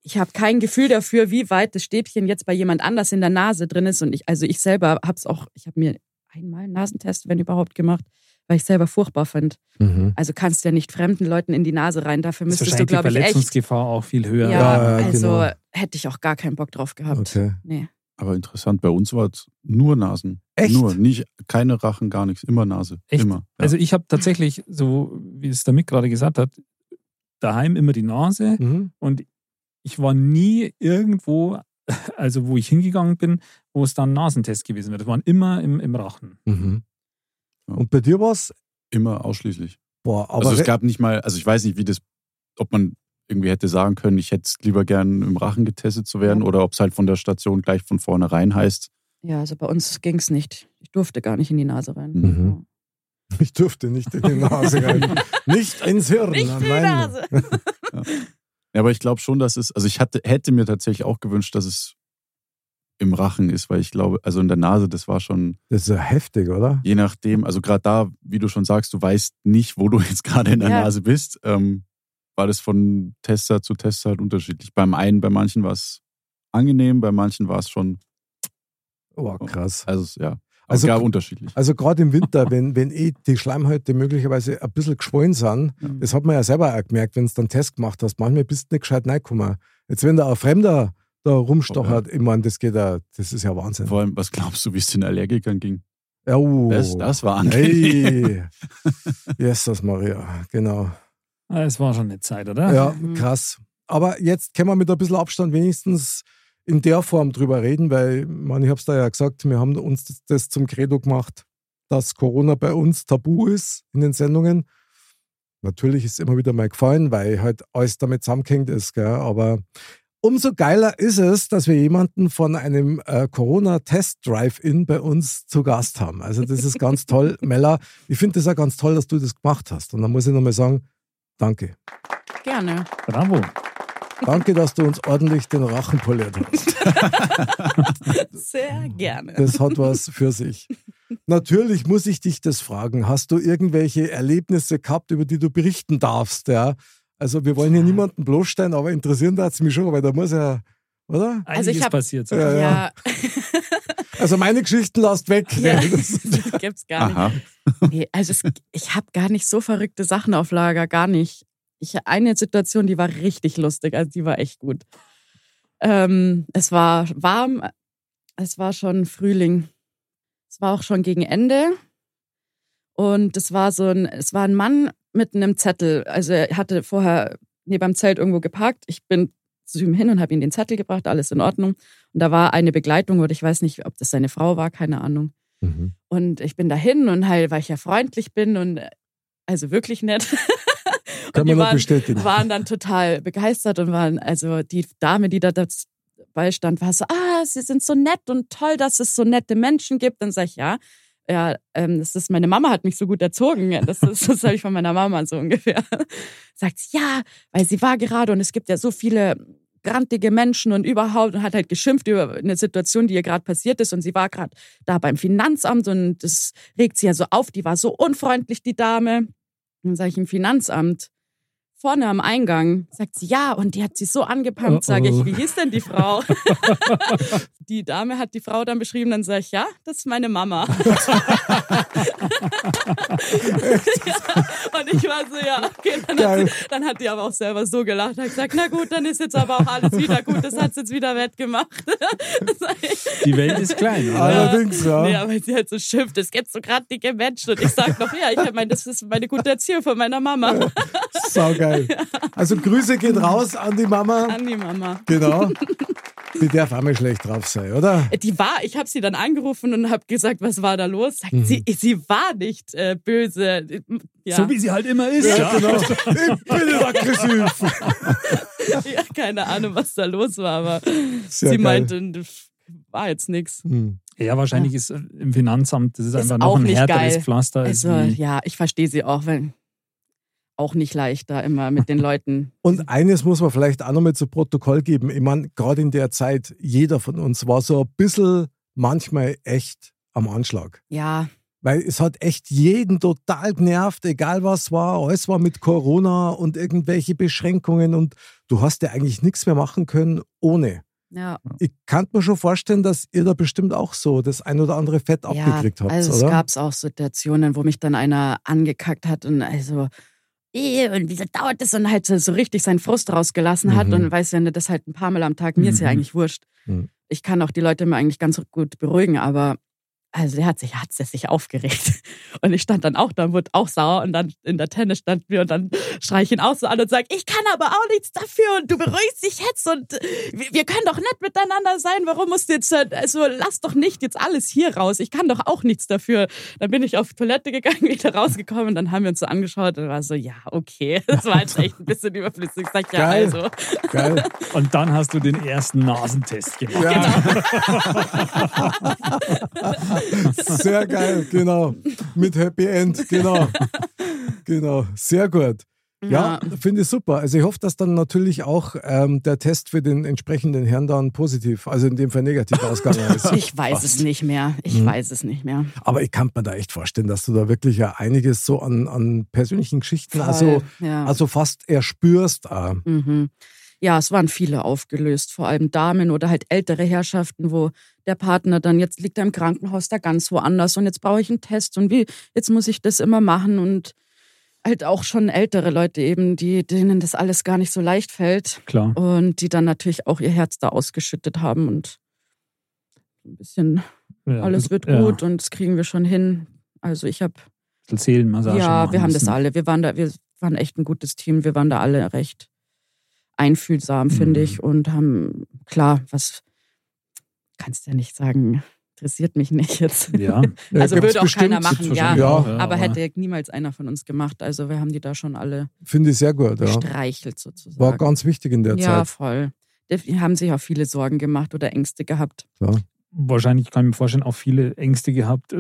Ich habe kein Gefühl dafür, wie weit das Stäbchen jetzt bei jemand anders in der Nase drin ist. Und ich, also ich selber habe es auch, ich habe mir einmal einen Nasentest, wenn überhaupt, gemacht, weil ich selber furchtbar finde. Mhm. Also kannst du ja nicht fremden Leuten in die Nase rein. Dafür müsstest du, glaube ich, echt. Verletzungsgefahr auch viel höher. Ja, Ja, ja, also genau. hätte ich auch gar keinen Bock drauf gehabt. Okay. Nee. Aber interessant, bei uns war es nur Nasen. Echt? Nur, nicht, keine Rachen, gar nichts. Immer Nase. Echt? Immer. Ja. Also ich habe tatsächlich, so wie es der Mick gerade gesagt hat, daheim immer die Nase Mhm. und ich war nie irgendwo, also wo ich hingegangen bin, wo es dann ein Nasentest gewesen wäre. Das waren immer im, im Rachen. Mhm. Ja. Und bei dir war es? immer ausschließlich. Boah, aber also es gab nicht mal, also ich weiß nicht, wie das, ob man irgendwie hätte sagen können, ich hätte es lieber gern im Rachen getestet zu werden Ja. oder ob es halt von der Station gleich von vornherein heißt. Ja, also bei uns ging es nicht. Ich durfte gar nicht in die Nase rein. Mhm. ich durfte nicht in die Nase rein. nicht ins Hirn. Nicht in die. Nase. Ja, aber ich glaube schon, dass es, also ich hatte, hätte mir tatsächlich auch gewünscht, dass es im Rachen ist, weil ich glaube, also in der Nase, das war schon, Das ist ja heftig, oder? je nachdem, also gerade da, wie du schon sagst, du weißt nicht, wo du jetzt gerade in der Ja. Nase bist, ähm, war das von Tester zu Tester halt unterschiedlich. Beim einen, bei manchen war es angenehm, bei manchen war es schon, Oh, krass. also ja, Also- gar unterschiedlich. Also gerade im Winter, wenn, wenn eh die Schleimhäute möglicherweise ein bisschen geschwollen sind, Ja. das hat man ja selber auch gemerkt, wenn du dann einen Test gemacht hast, manchmal bist du nicht gescheit reingekommen. Jetzt wenn da ein Fremder da rumstochert, ich meine, das geht ja, das ist ja Wahnsinn. Vor allem, was glaubst du, wie es den Allergikern ging? Ja, uh. Das, das war angenehm. Hey, Jesus Maria, genau. Ah, Es war schon eine Zeit, oder? Ja, Mhm. krass. Aber jetzt können wir mit ein bisschen Abstand wenigstens in der Form drüber reden, weil, man, ich habe es da ja gesagt, wir haben uns das, das zum Credo gemacht, dass Corona bei uns tabu ist in den Sendungen. Natürlich ist es immer wieder mal gefallen, weil halt alles damit zusammengehängt ist, gell? aber umso geiler ist es, dass wir jemanden von einem äh, Corona-Test-Drive-In bei uns zu Gast haben. Also das ist ganz toll. Mella, ich finde das auch ganz toll, dass du das gemacht hast. Und da muss ich nochmal sagen, danke. Gerne. Bravo. Danke, dass du uns ordentlich den Rachen poliert hast. Sehr gerne. Das hat was für sich. Natürlich muss ich dich das fragen. Hast du irgendwelche Erlebnisse gehabt, über die du berichten darfst? Ja? Also wir wollen hier niemanden bloßstellen, aber interessieren da mich schon, weil da muss ja, oder? Also Einiges ich hab- passiert. Ja, ja. ja, Also meine Geschichten lasst weg. ja. Das- das gibt's gar nicht. Aha. Nee, also es, ich habe gar nicht so verrückte Sachen auf Lager, gar nicht. Ich eine Situation, die war richtig lustig, also die war echt gut. Ähm, es war warm, es war schon Frühling. Es war auch schon gegen Ende. Und es war so ein, es war ein Mann mit einem Zettel. Also er hatte vorher neben dem Zelt irgendwo geparkt. Ich bin zu ihm hin und habe ihm den Zettel gebracht, alles in Ordnung. Und da war eine Begleitung, oder ich weiß nicht, ob das seine Frau war, keine Ahnung. Mhm. Und ich bin dahin und halt, weil ich ja freundlich bin und also wirklich nett. Kann man noch waren, bestätigen. waren dann total begeistert und waren, also die Dame, die da dabei stand, war so, ah, sie sind so nett und toll, dass es so nette Menschen gibt. Dann sage ich, ja, ja, ähm, das ist, meine Mama hat mich so gut erzogen. Das ist, das habe ich von meiner Mama so ungefähr. Sagt sie, ja, weil sie war gerade und es gibt ja so viele grantige Menschen und überhaupt und hat halt geschimpft über eine Situation, die ihr gerade passiert ist und sie war gerade da beim Finanzamt und das regt sie ja so auf, die war so unfreundlich, die Dame. Dann sage ich im Finanzamt, vorne am Eingang, sagt sie, ja, und die hat sie so angepumpt, sage Oh, oh. ich, wie hieß denn die Frau? die Dame hat die Frau dann beschrieben, dann sage ich, ja, das ist meine Mama. ja, und ich war so, ja, okay, dann hat, sie, dann hat die aber auch selber so gelacht, hat gesagt, na gut, dann ist jetzt aber auch alles wieder gut, das hat sie jetzt wieder wettgemacht. Die Welt ist klein, oder? Allerdings, ja. Nee, aber sie halt so schimpft, es gibt so gerade dicke Menschen. Und ich sag noch, ja, ich meine, das ist meine gute Erziehung von meiner Mama. Saugeil. Also Grüße gehen raus an die Mama. An die Mama. Genau. Die darf auch mal schlecht drauf sein, oder? Die war, ich habe sie dann angerufen und habe gesagt, was war da los? Sagt Mhm. sie, sie war nicht äh, böse. Ja. So wie sie halt immer ist. Ja, genau. Ich bin aggressiv. ja, keine Ahnung, was da los war, aber Sehr sie geil. meinte, das war jetzt nichts. Hm. Ja, wahrscheinlich ist äh, im Finanzamt, das ist, Ist einfach noch auch ein nicht härteres geil. Pflaster. als Also, ja, ich verstehe sie auch, wenn auch nicht leicht da immer mit den Leuten. Und eines muss man vielleicht auch nochmal zu Protokoll geben. Ich meine, gerade in der Zeit, jeder von uns war so ein bisschen manchmal echt am Anschlag. Ja, Weil es hat echt jeden total genervt, egal was war. Alles war mit Corona und irgendwelche Beschränkungen und du hast ja eigentlich nichts mehr machen können ohne. ja. Ich kann mir schon vorstellen, dass ihr da bestimmt auch so das ein oder andere Fett abgekriegt ja, habt, also es gab auch Situationen, wo mich dann einer angekackt hat und also und wieso dauert das und halt so, richtig seinen Frust rausgelassen hat Mhm. und weiß ja das halt ein paar Mal am Tag, mir ist ja Mhm. eigentlich wurscht. Mhm. Ich kann auch die Leute immer eigentlich ganz gut beruhigen, aber also der hat sich, hat sich aufgeregt. Und ich stand dann auch da und wurde auch sauer und dann in der Tennis standen wir und dann schreie ich ihn auch so an und sage, ich kann aber auch nichts dafür und du beruhigst dich jetzt und äh, wir, können doch nett miteinander sein. Warum musst du jetzt, äh, also lass doch nicht jetzt alles hier raus. Ich kann doch auch nichts dafür. Dann bin ich auf Toilette gegangen, wieder rausgekommen und dann haben wir uns so angeschaut und war so, ja, okay. Das war jetzt echt ein bisschen überflüssig. Ich sag, ja, Geil. also. Geil. Und dann hast du den ersten Nasentest gemacht. Ja. Sehr geil, genau. Mit Happy End, genau. Genau, sehr gut. Ja, finde ich super. Also ich hoffe, dass dann natürlich auch ähm, der Test für den entsprechenden Herrn dann positiv, also in dem Fall negativ ausgegangen ist. Ich weiß es nicht mehr. Ich Mhm. weiß es nicht mehr. Aber ich kann mir da echt vorstellen, dass du da wirklich ja einiges so an, an persönlichen Geschichten, also, ja. also fast erspürst. Ah. Mhm. Ja, es waren viele aufgelöst, vor allem Damen oder halt ältere Herrschaften, wo der Partner dann jetzt liegt er im Krankenhaus da ganz woanders und jetzt brauche ich einen Test und wie jetzt muss ich das immer machen und halt auch schon ältere Leute eben, die denen das alles gar nicht so leicht fällt Klar. und die dann natürlich auch ihr Herz da ausgeschüttet haben und ein bisschen Ja, alles wird ja, gut und das kriegen wir schon hin. Also ich habe Seelenmassage ja, wir haben das müssen. alle. Wir waren da, wir waren echt ein gutes Team. Wir waren da alle recht einfühlsam, finde Mhm. ich, und haben klar, was kannst ja nicht sagen, interessiert mich nicht jetzt. Ja, Ja, Also gibt's würde auch keiner machen, ja. wahrscheinlich auch, Aber hätte niemals einer von uns gemacht. Also wir haben die da schon alle Finde ich sehr gut. Ja. gestreichelt sozusagen. War ganz wichtig in der ja, Zeit. voll. Die haben sich auch viele Sorgen gemacht oder Ängste gehabt. Wahrscheinlich kann ich mir vorstellen, auch viele Ängste gehabt.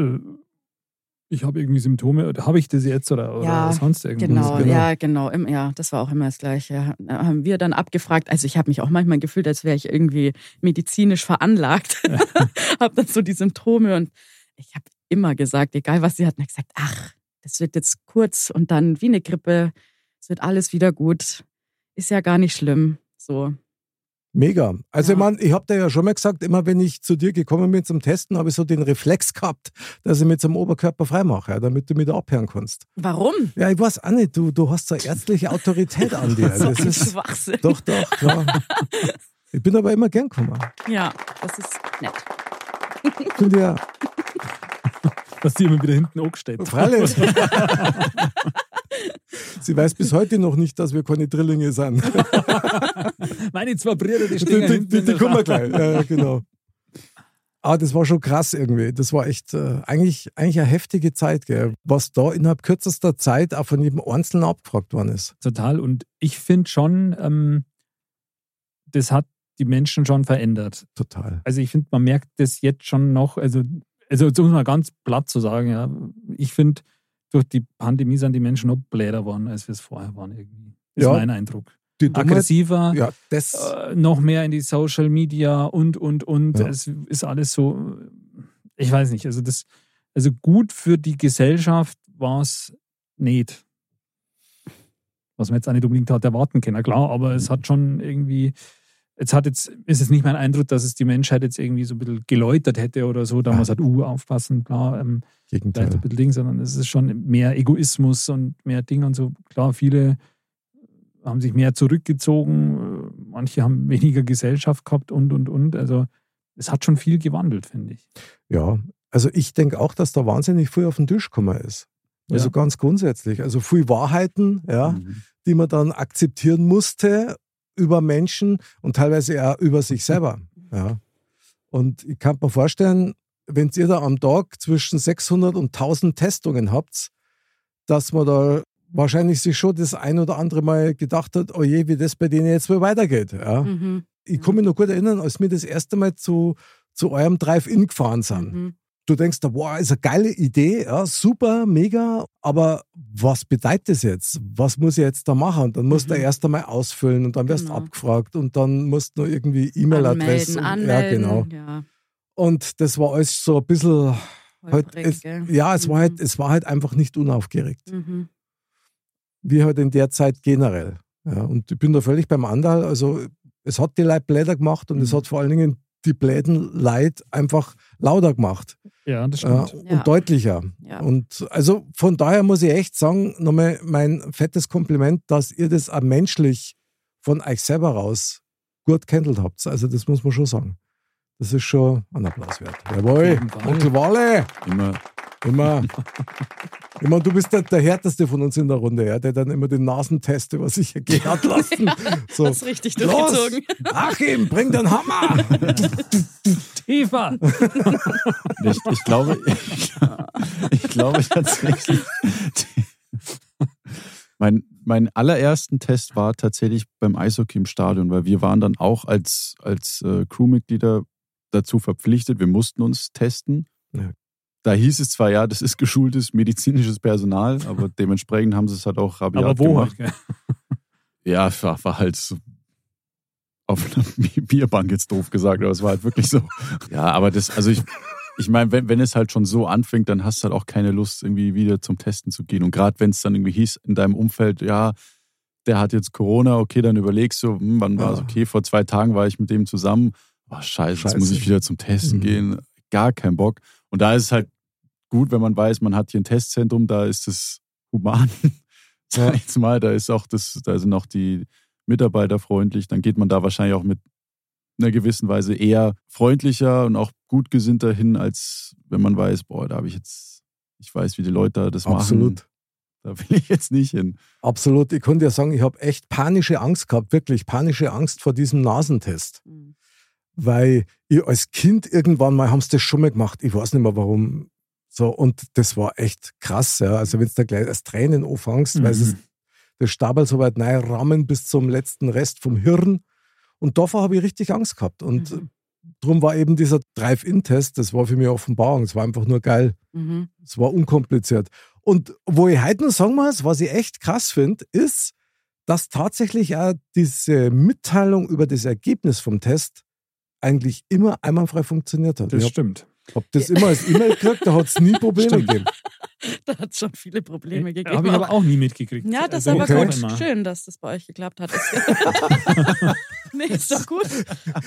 Ich habe irgendwie Symptome, habe ich das jetzt oder, oder Ja, sonst irgendwas? Genau, genau. ja, genau. Im, ja, das war auch immer das Gleiche. Da haben wir dann abgefragt. Also ich habe mich auch manchmal gefühlt, als wäre ich irgendwie medizinisch veranlagt. habe dann so die Symptome und ich habe immer gesagt, egal was sie hatten, gesagt, ach, das wird jetzt kurz und dann wie eine Grippe. Es wird alles wieder gut. Ist ja gar nicht schlimm. So. Mega. Also Ja. ich meine, ich habe dir ja schon mal gesagt, immer wenn ich zu dir gekommen bin zum Testen, habe ich so den Reflex gehabt, dass ich mit zum Oberkörper freimache, ja, damit du mich da abhören kannst. Warum? Ja, ich weiß auch nicht, du, du hast so ärztliche Autorität an dir. So Das ein ist, Schwachsinn. doch, doch, klar. Ich bin aber immer gern gekommen. Ja, das ist nett. Finde ja, Dass die immer wieder hinten angestellt freilich. Sie weiß bis heute noch nicht, dass wir keine Drillinge sind. Meine zwei Brüder, die stehen die, die, die kommen wir gleich. Ja, genau. Aber das war schon krass irgendwie. Das war echt äh, eigentlich, eigentlich eine heftige Zeit, gell? was da innerhalb kürzester Zeit auch von jedem Einzelnen abgefragt worden ist. Total. Und ich finde schon, ähm, das hat die Menschen schon verändert. Total. Also ich finde, man merkt das jetzt schon noch, also, also jetzt muss man ganz platt zu sagen, ja. Ich finde, durch die Pandemie sind die Menschen noch bläder geworden, als wir es vorher waren irgendwie. Ist Ja. mein Eindruck. Dummheit, Aggressiver, ja, äh, noch mehr in die Social Media und, und, und. Ja. Es ist alles so, ich weiß nicht, also das, also gut für die Gesellschaft war es nicht. Was man jetzt auch nicht unbedingt hat erwarten können, klar, aber es hat schon irgendwie, jetzt hat jetzt, ist es nicht mein Eindruck, dass es die Menschheit jetzt irgendwie so ein bisschen geläutert hätte oder so, da man sagt, uh, aufpassen, klar, ähm, Gegenteil. ein bisschen Ding, sondern es ist schon mehr Egoismus und mehr Ding und so. Klar, viele haben sich mehr zurückgezogen, äh, manche haben weniger Gesellschaft gehabt und, und, und. Also es hat schon viel gewandelt, finde ich. Ja, also ich denke auch, dass da wahnsinnig viel auf den Tisch gekommen ist. Also Ja. ganz grundsätzlich. Also viel Wahrheiten, ja, Mhm. die man dann akzeptieren musste über Menschen und teilweise auch über sich selber. Ja. Und ich kann mir vorstellen, wenn ihr da am Tag zwischen 600 und 1000 Testungen habt, dass man da wahrscheinlich sich schon das ein oder andere Mal gedacht hat, oh je, wie das bei denen jetzt wohl weitergeht. Ja. Mhm. Ich kann mich noch gut erinnern, als wir das erste Mal zu, zu eurem Drive-In gefahren sind. Mhm. Du denkst, da, wow, ist eine geile Idee, ja, super, mega, aber was bedeutet das jetzt? Was muss ich jetzt da machen? Und dann musst du Mhm. erst einmal ausfüllen und dann wirst du Genau. abgefragt und dann musst du noch irgendwie E-Mail-Adresse. Anmelden, und- Ja, anmelden. genau. Ja, Und das war alles so ein bisschen, halt, es, ja, es war, Mhm. halt, es war halt einfach nicht unaufgeregt. Mhm. Wie halt in der Zeit generell. Ja, und ich bin da völlig beim Andal. Also es hat die Leute Bläder gemacht und es Mhm. hat vor allen Dingen die Bläden Leid einfach lauter gemacht Ja, das ja, stimmt. und Ja. deutlicher. Ja. Und also von daher muss ich echt sagen, nochmal mein fettes Kompliment, dass ihr das auch menschlich von euch selber raus gut gehandelt habt. Also das muss man schon sagen. Das ist schon ein Applaus wert. Jawohl. Onkel Walle, Immer, immer. Ich meine, du bist der, der härteste von uns in der Runde, ja, der dann immer den Nasentest über sich ergehen hat lassen. So, Das ist richtig los, durchgezogen. Achim, bring den Hammer. Eva! ich, ich glaube, ich, glaube tatsächlich, mein, mein allerersten Test war tatsächlich beim Eishockey im Stadion, weil wir waren dann auch als, als äh, Crewmitglieder dazu verpflichtet, wir mussten uns testen. Ja. Da hieß es zwar, ja, das ist geschultes medizinisches Personal, aber dementsprechend haben sie es halt auch rabiat Aber wo gemacht. halt? Ja, war, war halt so auf einer Bi- Bierbank jetzt doof gesagt, aber es war halt wirklich so. Ja, aber das, also ich, ich meine, wenn, wenn es halt schon so anfängt, dann hast du halt auch keine Lust, irgendwie wieder zum Testen zu gehen. Und gerade wenn es dann irgendwie hieß in deinem Umfeld, ja, der hat jetzt Corona, okay, dann überlegst du, hm, wann war es Ja. okay? Vor zwei Tagen war ich mit dem zusammen. Oh, scheiße, Scheiße. jetzt muss ich wieder zum Testen Mhm. gehen. Gar kein Bock. Und da ist es halt gut, wenn man weiß, man hat hier ein Testzentrum, da ist es human. Sag ich jetzt mal, da ist auch das, da sind auch die Mitarbeiter freundlich, dann geht man da wahrscheinlich auch mit einer gewissen Weise eher freundlicher und auch gutgesinnter hin, als wenn man weiß, boah, da habe ich jetzt, ich weiß, wie die Leute da das machen. Absolut. Da will ich jetzt nicht hin. Absolut. Ich konnte ja sagen, ich habe echt panische Angst gehabt, wirklich panische Angst vor diesem Nasentest. Mhm. Weil ich als Kind irgendwann mal haben sie das schon mal gemacht. Ich weiß nicht mehr warum. So, und das war echt krass, ja. Also wenn du da gleich als Tränen anfängst, weil Mhm. es der Stabel so weit rein rammen bis zum letzten Rest vom Hirn. Und davor habe ich richtig Angst gehabt. Und Mhm. darum war eben dieser Drive-In-Test, das war für mich Offenbarung. Es war einfach nur geil. Mhm. Es war unkompliziert. Und wo ich heute noch sagen muss, was ich echt krass finde, ist, dass tatsächlich auch diese Mitteilung über das Ergebnis vom Test eigentlich immer einwandfrei funktioniert hat. Das stimmt. Hab das immer als E-Mail gekriegt, da hat es nie Probleme Stimmt. gegeben. Da hat es schon viele Probleme gegeben. Habe ich aber auch nie mitgekriegt. Ja, das ist Also aber Okay. gut. Schön, dass das bei euch geklappt hat. nee, ist doch gut.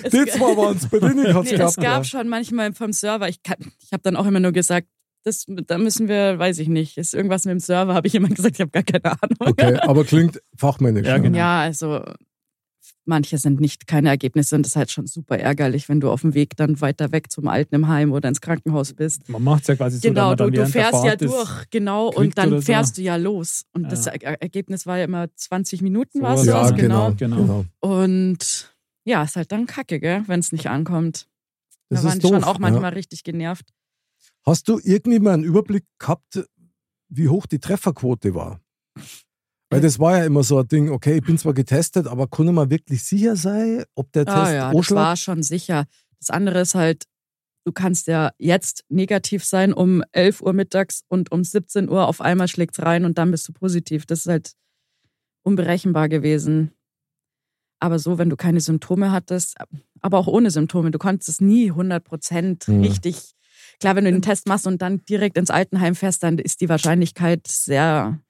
Es, Die zwei waren es, bei denen hat es nee, es gab ja. schon manchmal vom Server, ich, kann- ich habe dann auch immer nur gesagt, das, da müssen wir, weiß ich nicht, ist irgendwas mit dem Server, habe ich immer gesagt, ich habe gar keine Ahnung. Okay, aber klingt fachmännisch. Ja, genau. Ja, also manche sind nicht keine Ergebnisse und das ist halt schon super ärgerlich, wenn du auf dem Weg dann weiter weg zum Altenheim oder ins Krankenhaus bist. Man macht es ja quasi so, Genau, du, du fährst ja durch, genau, und dann oder so. fährst du ja los. Und Ja. das Er- Ergebnis war ja immer 20 Minuten, So war es was, Ja, genau, genau. genau. genau. Und ja, ist halt dann kacke, gell, wenn es nicht ankommt. Das da waren ist die schon doof, auch manchmal ja. richtig genervt. Hast du irgendwie mal einen Überblick gehabt, wie hoch die Trefferquote war? Weil das war ja immer so ein Ding, okay, ich bin zwar getestet, aber kann man wirklich sicher sein, ob der Test Ah ja, das war schon sicher. Das andere ist halt, du kannst ja jetzt negativ sein um 11 Uhr mittags und um 17 Uhr auf einmal schlägt rein und dann bist du positiv. Das ist halt unberechenbar gewesen. Aber so, wenn du keine Symptome hattest, aber auch ohne Symptome, du konntest es nie 100 Prozent Hm. richtig. Klar, wenn du den Test machst und dann direkt ins Altenheim fährst, dann ist die Wahrscheinlichkeit sehr.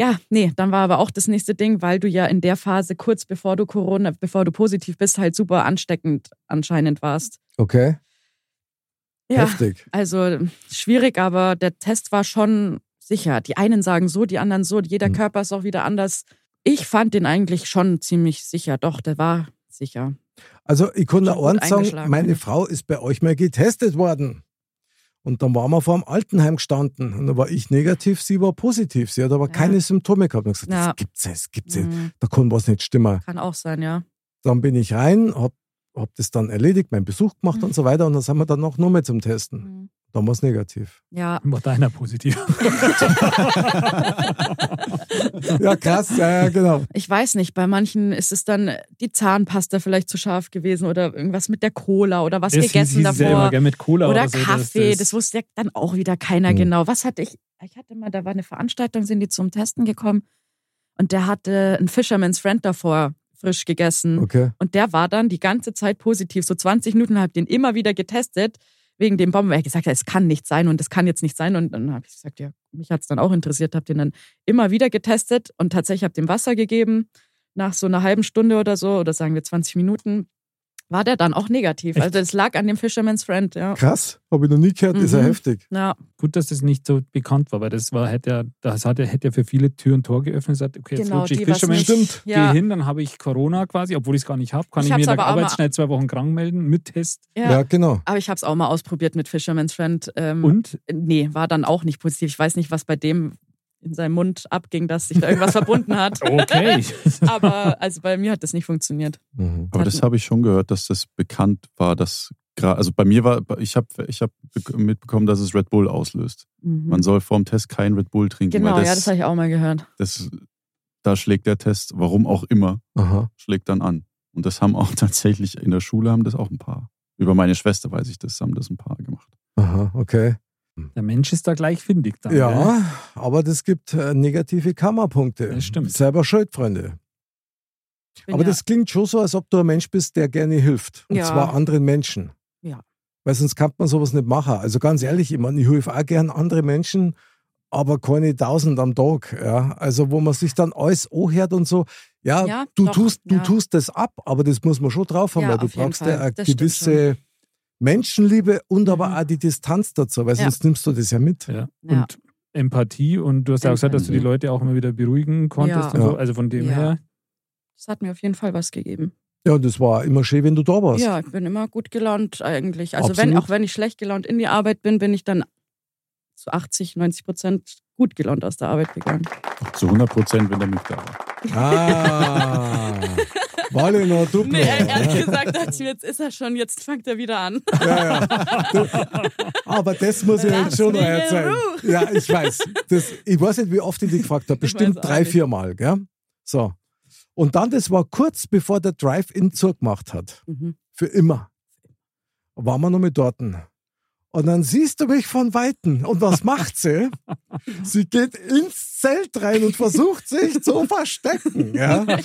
Ja, nee, dann war aber auch das nächste Ding, weil du ja in der Phase kurz bevor du Corona, bevor du positiv bist, halt super ansteckend anscheinend warst. Okay, Ja, heftig. also schwierig, aber der Test war schon sicher. Die einen sagen so, die anderen so, jeder Mhm. Körper ist auch wieder anders. Ich fand den eigentlich schon ziemlich sicher. Doch, der war sicher. Also ich gut eins sagen, meine. Frau ist bei euch mal getestet worden. Und dann waren wir vor dem Altenheim gestanden. Und dann war ich negativ, sie war positiv. Sie hat aber Ja. keine Symptome gehabt. Und gesagt, Ja. das gibt's nicht, das gibt's nicht. Mhm. Da kann was nicht stimmen. Kann auch sein, ja. Dann bin ich rein, hab, hab das dann erledigt, meinen Besuch gemacht Mhm. und so weiter. Und dann sind wir dann noch nur mehr zum Testen. Mhm. Es negativ. Ja, War deiner positiv. Ja, krass, ja, ja, genau. ich weiß nicht, bei manchen ist es dann die Zahnpasta vielleicht zu scharf gewesen oder irgendwas mit der Cola oder was Das gegessen es ja davor. immer, gell, mit Cola oder oder, so. dass Kaffee, das, wusste ja dann auch wieder keiner Hm. genau. Was hatte ich? Ich hatte mal, da war eine Veranstaltung, sind die zum Testen gekommen und der hatte einen Fisherman's Friend davor frisch gegessen. Okay. Und der war dann die ganze Zeit positiv. So 20 Minuten habe ich den immer wieder getestet wegen dem Bomben, weil ich gesagt habe, es kann nicht sein und es kann jetzt nicht sein. Und dann habe ich gesagt, ja, mich hat es dann auch interessiert, habe den dann immer wieder getestet und tatsächlich habe dem Wasser gegeben. Nach so einer halben Stunde oder so, oder sagen wir 20 Minuten, war der dann auch negativ. Echt? Also es lag an dem Fisherman's Friend, ja. Krass, habe ich noch nie gehört, ist ja Mhm. heftig. Ja, Gut, dass das nicht so bekannt war, weil das war, hätte ja, das hat ja, hätte ja für viele Tür und Tor geöffnet. Sagt, okay, jetzt genau, rutsche ich die was Fisherman, nicht. Stimmt. Ja, gehe hin, dann habe ich Corona quasi, obwohl ich es gar nicht habe, kann Ich ich, mir in der aber auch mal- Arbeit schnell zwei Wochen krank melden mit Test. ja. Ja, genau. Aber ich habe es auch mal ausprobiert mit Fisherman's Friend. Ähm, Und Nee, war dann auch nicht positiv. Ich weiß nicht, was bei dem in seinem Mund abging, dass sich da irgendwas verbunden hat. okay. Aber also bei mir hat das nicht funktioniert. Mhm. Aber das habe ich schon gehört, dass das bekannt war, dass gerade, also bei mir war, ich habe ich hab bek- mitbekommen, dass es Red Bull auslöst. Mhm. Man soll vorm Test kein Red Bull trinken, Genau, weil ja, das, das habe ich auch mal gehört. das, da schlägt der Test, warum auch immer, Aha. schlägt dann an. Und das haben auch tatsächlich in der Schule haben das auch ein paar. Über meine Schwester weiß ich das, haben das ein paar gemacht. Aha, okay. Der Mensch ist da gleich findig dann. gell? Ja, aber das gibt äh, negative Karma-Punkte. Das stimmt. Selber schuld, Freunde. Aber ja, das klingt schon so, als ob du ein Mensch bist, der gerne hilft. Und Ja. zwar anderen Menschen. Ja. Weil sonst kann man sowas nicht machen. Also ganz ehrlich, ich meine, ich helfe auch gern andere Menschen, aber keine tausend am Tag. Ja. Also wo man sich dann alles anhört und so. Ja, Ja, du, doch, tust, du ja. tust das ab, aber das muss man schon drauf haben, Ja, weil du auf jeden brauchst Fall. ja eine Das stimmt gewisse Menschenliebe und aber Mhm. auch die Distanz dazu, weil Ja. sonst nimmst du das ja mit. Ja. Ja. Und Empathie und du hast ja auch gesagt, dass du die. Leute auch immer wieder beruhigen konntest Ja. und so. Also von dem Ja. her. das hat mir auf jeden Fall was gegeben. Ja, und das war immer schön, wenn du da warst. Ja, ich bin immer gut gelaunt eigentlich. Also Absolut. wenn, auch wenn ich schlecht gelaunt in die Arbeit bin, bin ich dann zu 80, 90 Prozent gut gelaunt aus der Arbeit gegangen. Zu 100 Prozent, wenn der mich da war. Ah, Walle noch du. Nee, ehrlich gesagt dachte ich mir, jetzt ist er schon, jetzt fängt er wieder an. Ja, ja. Du, aber das muss ich jetzt schon noch in erzählen. Ja, ich weiß. Das, ich weiß nicht, wie oft ich dich gefragt habe. Bestimmt drei, vier Mal. Gell? So. Und dann, das war kurz bevor der Drive-In zugemacht hat. Mhm. Für immer. Waren wir noch mit dort. Und dann siehst du mich von Weitem. Und was macht sie? sie geht ins Zelt rein und versucht sich zu verstecken. Ja? Da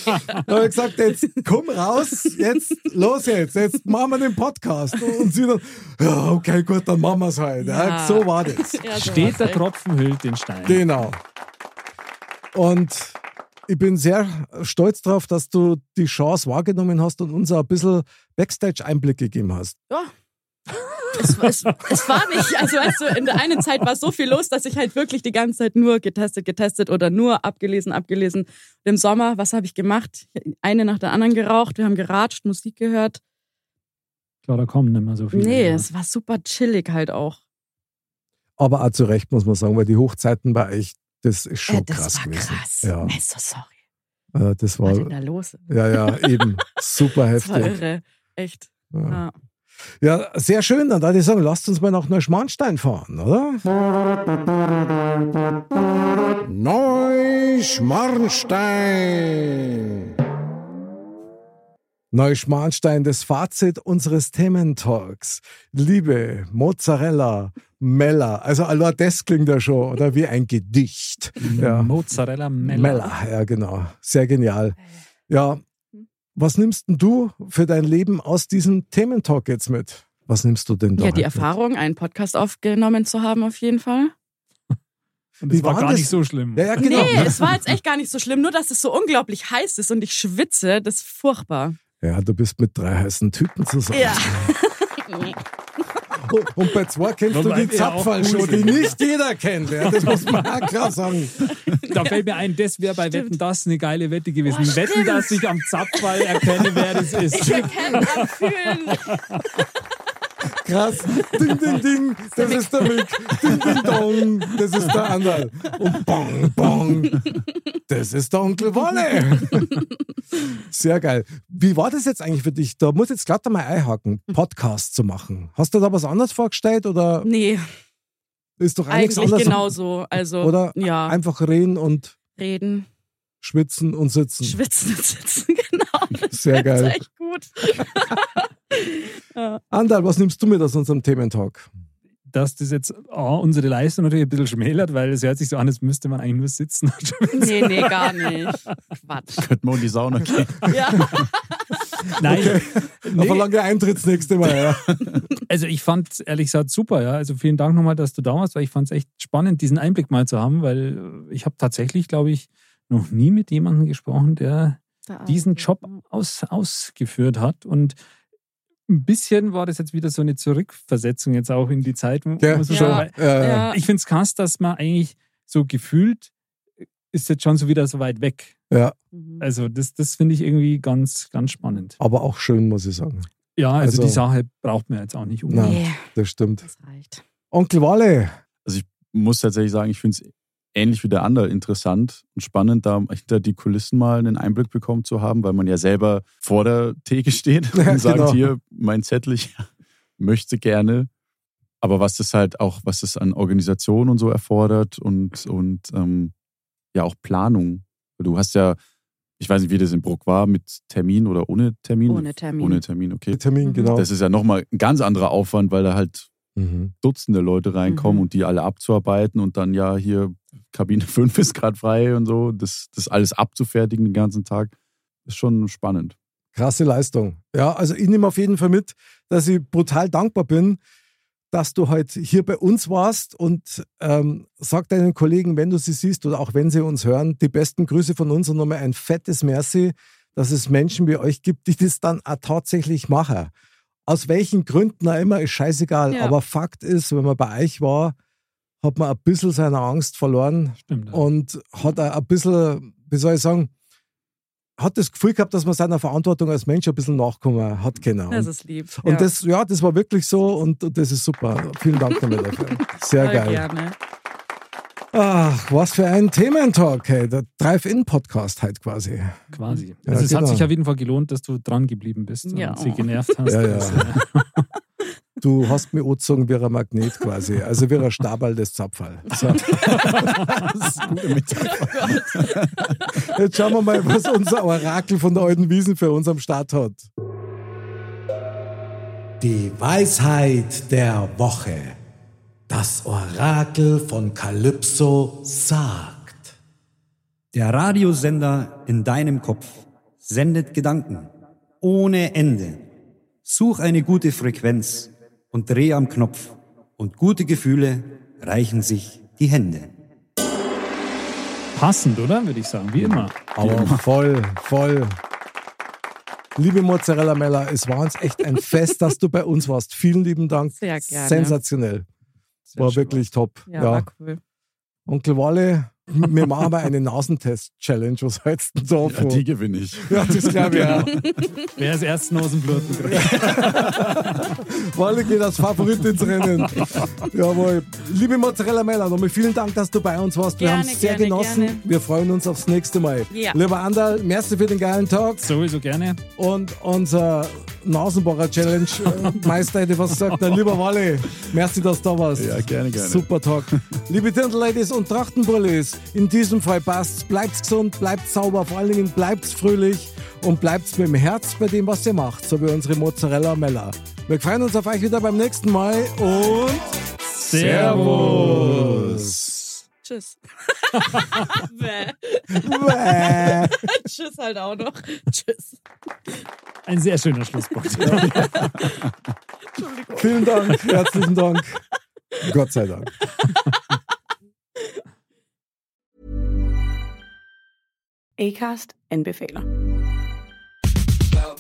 habe ich gesagt, jetzt komm raus, jetzt los jetzt, jetzt machen wir den Podcast. Und sie dann, ja, okay, gut, dann machen wir es halt. Ja. Ja. So war das. Ja, so Steht der. Tropfen hüllt den Stein. Genau. Und ich bin sehr stolz darauf, dass du die Chance wahrgenommen hast und uns ein bisschen Backstage-Einblick gegeben hast. Ja. Es, es, es war nicht, also weißt du, in der einen Zeit war so viel los, dass ich halt wirklich die ganze Zeit nur getestet, getestet oder nur abgelesen, abgelesen. Und Im Sommer, was habe ich gemacht? Eine nach der anderen geraucht, wir haben geratscht, Musik gehört. Klar, da kommen nicht mehr so viele. Nee, ja. es war super chillig halt auch. Aber auch zu Recht, muss man sagen, weil die Hochzeiten bei euch, das ist schon Äh, das krass war gewesen. krass. Ja, Nee, so sorry. äh, das Was war war, denn da los? ja, ja, eben super Das war heftig. irre. Echt. Ja. Ja. Ja, sehr schön. Dann würde ich sagen, lasst uns mal nach Neuschmarnstein fahren, oder? Neuschmarnstein. Neuschmarnstein, das Fazit unseres Thementalks. Liebe Mozzarella, Mella, also allein das klingt ja schon, oder wie ein Gedicht. Ja. Mozzarella Mella. Mella, ja genau. Sehr genial. Ja, was nimmst denn du für dein Leben aus diesem Thementalk jetzt mit? Was nimmst du denn da? ja, die halt mit? Erfahrung, einen Podcast aufgenommen zu haben, auf jeden Fall. Und war war gar das? nicht so schlimm. Ja, ja, genau. Nee, es war jetzt echt gar nicht so schlimm, nur dass es so unglaublich heiß ist und ich schwitze, das ist furchtbar. Ja, du bist mit drei heißen Typen zusammen. Ja. Und, bei zwei kennst du die Zapfballshow, cool die nicht jeder kennt. Ja, das muss man auch klar sagen. Da fällt mir ein, das wäre bei Wetten das eine geile Wette gewesen. Oh, Wetten, stimmt. dass ich am Zapfball erkenne, wer das Ich ist. erkenne am Fühlen. Krass. Ding, ding, ding. Das ist der Mick. Ding, ding, dong. Das ist der Anderl. Und bong, bong. Das ist der Onkel Wolle. Sehr geil. Wie war das jetzt eigentlich für dich? Da muss jetzt glatt einmal einhaken, Podcast zu machen. Hast du da was anderes vorgestellt oder Nee, ist doch eigentlich genauso. Also, Oder ja, einfach reden und reden, schwitzen und sitzen. schwitzen und sitzen, genau. Sehr Das ist geil. echt gut. ja. Andal, was nimmst du mit aus unserem Thementalk? Dass das jetzt A, unsere Leistung natürlich ein bisschen schmälert, weil es hört sich so an, als müsste man eigentlich nur sitzen. Nee, nee, gar nicht. Quatsch. Könnten wir in die Sauna gehen. Ja. Nein, Auf ein langer Eintritt das nächste Mal. Ja. Also ich fand es ehrlich gesagt super, ja. Also vielen Dank nochmal, dass du da warst, weil ich fand es echt spannend, diesen Einblick mal zu haben, weil ich habe tatsächlich, glaube ich, noch nie mit jemandem gesprochen, der diesen Job aus, ausgeführt hat. Und ein bisschen war das jetzt wieder so eine Zurückversetzung jetzt auch in die Zeit. wo- Ja, muss man schon. sagen, weil Äh, Ja. Ich finde es krass, dass man eigentlich so gefühlt ist jetzt schon so wieder so weit weg. ja, Mhm. Also das, das finde ich irgendwie ganz, ganz spannend. aber auch schön, muss ich sagen. Ja, also, Also- die Sache braucht man jetzt auch nicht unbedingt. Nein. Nee, Das stimmt. das reicht. Onkel Walle, muss tatsächlich sagen, ich finde es ähnlich wie der andere interessant und spannend, da hinter die Kulissen mal einen Einblick bekommen zu haben, weil man ja selber vor der Theke steht und Ja, sagt, genau. hier, mein Zettel, ich möchte gerne. Aber was das halt auch, was das an Organisation und so erfordert und, und ähm, ja auch Planung. Du hast ja, ich weiß nicht, wie das in Bruck war, mit Termin oder ohne Termin? Ohne Termin. Ohne Termin, okay. Termin, Mhm. genau. Das ist ja nochmal ein ganz anderer Aufwand, weil da halt Mhm. Dutzende Leute reinkommen Mhm. und die alle abzuarbeiten und dann ja hier Kabine 5 ist gerade frei und so, das, das alles abzufertigen den ganzen Tag, ist schon spannend. Krasse Leistung. Ja, also ich nehme auf jeden Fall mit, dass ich brutal dankbar bin, dass du heute hier bei uns warst und ähm, sag deinen Kollegen, wenn du sie siehst oder auch wenn sie uns hören, die besten Grüße von uns und nochmal ein fettes Merci, dass es Menschen wie euch gibt, die das dann auch tatsächlich machen. Aus welchen Gründen auch immer, ist scheißegal. Ja. Aber Fakt ist, wenn man bei euch war, hat man ein bisschen seine Angst verloren Stimmt. ja. und hat ein bisschen, wie soll ich sagen, hat das Gefühl gehabt, dass man seiner Verantwortung als Mensch ein bisschen nachkommen hat können. Das Und, ist lieb. und ja. das, ja, das war wirklich so und, und das ist super. Vielen Dank damit dafür. Sehr geil. Gerne. Ach, was für ein Thementalk, hey. Der Drive-In-Podcast halt quasi. Quasi. Ja, Also es hat genau. sich auf jeden Fall gelohnt, dass du dran geblieben bist Ja. und sie genervt hast. Ja, ja. Äh, Du hast mir angezogen wie ein Magnet quasi. Also wie ein Stabal des Zapfall. So. Das ist eine gute Metapher. Jetzt schauen wir mal, was unser Orakel von der alten Wiesen für uns am Start hat. Die Weisheit der Woche. Das Orakel von Kalypso sagt. Der Radiosender in deinem Kopf sendet Gedanken ohne Ende. Such eine gute Frequenz und dreh am Knopf und gute Gefühle reichen sich die Hände. passend, oder? Würde ich sagen, wie immer. Aber voll, voll. Liebe Mozzarella Mella, es war uns echt ein Fest, dass du bei uns warst. Vielen lieben Dank. Sehr gerne. Sensationell. Sehr War wirklich top. Ja, Ja. war cool. Onkel Walle, wir machen mal eine Nasentest-Challenge. Was hältst du denn Ja, die gewinne ich. Ja, das glaube ich auch. Wer ist erst Nosenbluten kriegt. Walle geht als Favorit ins Rennen. Jawohl. Liebe Mozzarella Mella, nochmal vielen Dank, dass du bei uns warst. Wir haben es sehr gerne, genossen. gerne. Wir freuen uns aufs nächste Mal. Ja. Lieber Andal, merci für den geilen Tag. Sowieso gerne. Und unser Nasenbohrer-Challenge äh, Meister hätte was gesagt. Der lieber Walle, merci, dass du da warst. Ja, gerne, gerne. Super Talk. Liebe Dirndl-Ladies und Trachtenbullis, in diesem Fall passt's. Bleibt's gesund, bleibt sauber, vor allen Dingen bleibt's fröhlich und bleibt's mit dem Herz bei dem, was ihr macht, so wie unsere Mozzarella Mella. Wir freuen uns auf euch wieder beim nächsten Mal und Servus. Tschüss. Bäh. Bäh. Tschüss halt auch noch. Tschüss. Ein sehr schöner Schlusspunkt. Entschuldigung. Vielen Dank, herzlichen Dank. Gott sei Dank. Acast anbefaler.